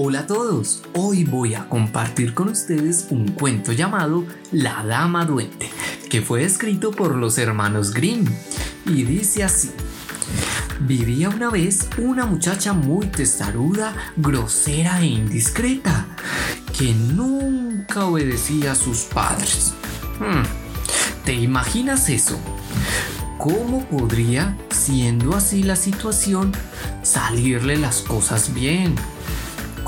Hola a todos, hoy voy a compartir con ustedes un cuento llamado La Dama Duende, que fue escrito por los hermanos Grimm y dice así. Vivía una vez una muchacha muy testaruda, grosera e indiscreta, que nunca obedecía a sus padres. Hmm, ¿Te imaginas eso? ¿Cómo podría, siendo así la situación, salirle las cosas bien?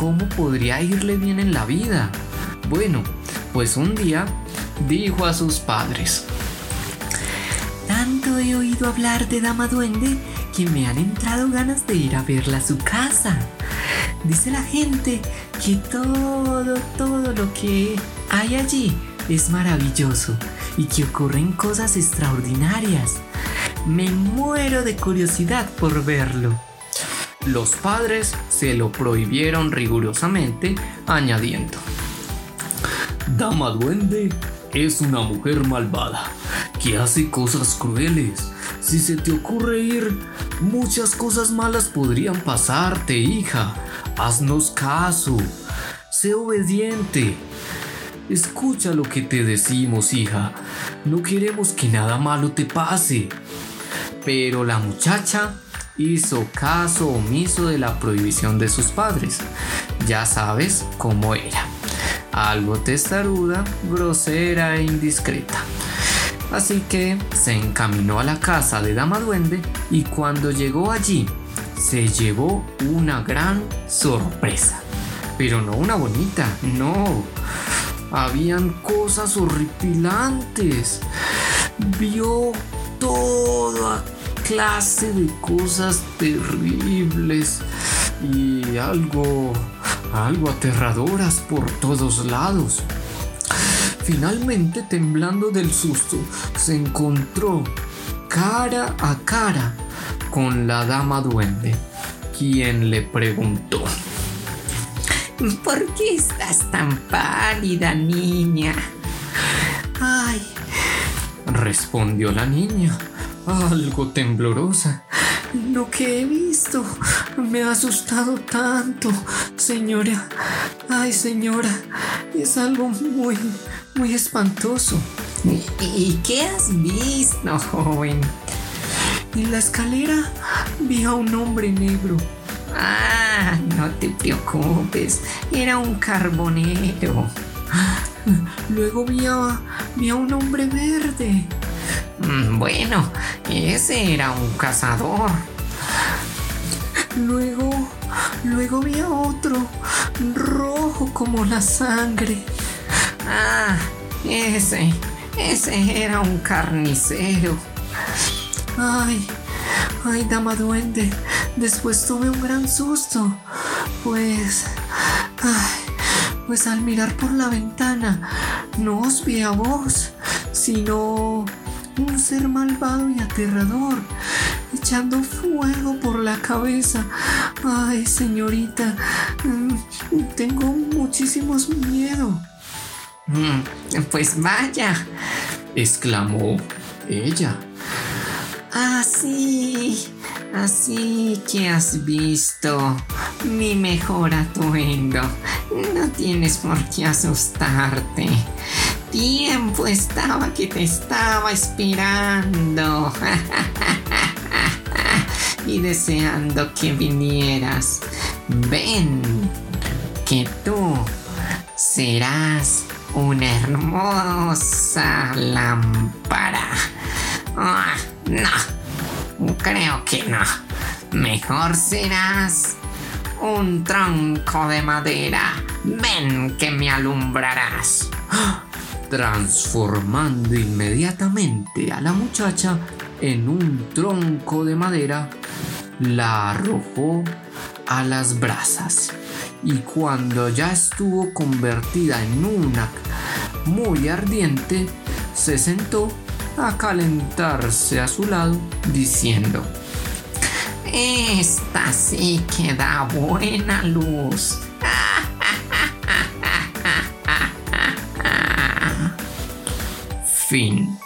¿Cómo podría irle bien en la vida? Bueno, pues un día dijo a sus padres, Tanto he oído hablar de Dama Duende que me han entrado ganas de ir a verla a su casa. Dice la gente que todo, todo lo que hay allí es maravilloso y que ocurren cosas extraordinarias. Me muero de curiosidad por verlo. Los padres se lo prohibieron rigurosamente, añadiendo, Dama Duende es una mujer malvada que hace cosas crueles. Si se te ocurre ir, muchas cosas malas podrían pasarte, hija. Haznos caso. Sé obediente. Escucha lo que te decimos, hija. No queremos que nada malo te pase. Pero la muchacha hizo caso omiso de la prohibición de sus padres. Ya sabes cómo era. Algo testaruda, grosera e indiscreta. Así que se encaminó a la casa de Dama Duende y cuando llegó allí se llevó una gran sorpresa. Pero no una bonita, no. Habían cosas horripilantes. Vio toda clase de cosas terribles y algo, algo aterradoras por todos lados. Finalmente, temblando del susto, se encontró cara a cara con la dama duende, quien le preguntó. ¿Por qué estás tan pálida, niña? Ay, respondió la niña, algo temblorosa. Lo que he visto me ha asustado tanto, señora. Ay, señora, es algo muy, muy espantoso. ¿Y qué has visto, joven? En la escalera vi a un hombre negro. Ah, no te preocupes, era un carbonero. Luego vi a, vi a un hombre verde. Mm, bueno, ese era un cazador. Luego, luego vi a otro, rojo como la sangre. Ah, ese, ese era un carnicero. Ay, ay, dama duende, después tuve un gran susto. Pues, ay, pues al mirar por la ventana, no os vi a vos, sino un ser malvado y aterrador, echando fuego por la cabeza. Ay, señorita, mm, tengo muchísimos miedo. Mm, pues vaya, exclamó ella. Así, así que has visto mi mejor atuendo. No tienes por qué asustarte. Tiempo estaba que te estaba esperando y deseando que vinieras. Ven, que tú serás una hermosa lámpara. Ah, no, creo que no. Mejor serás un tronco de madera. Ven que me alumbrarás. Transformando inmediatamente a la muchacha en un tronco de madera, la arrojó a las brasas. Y cuando ya estuvo convertida en una muy ardiente, se sentó a calentarse a su lado diciendo, Esta sí que da buena luz. Fin.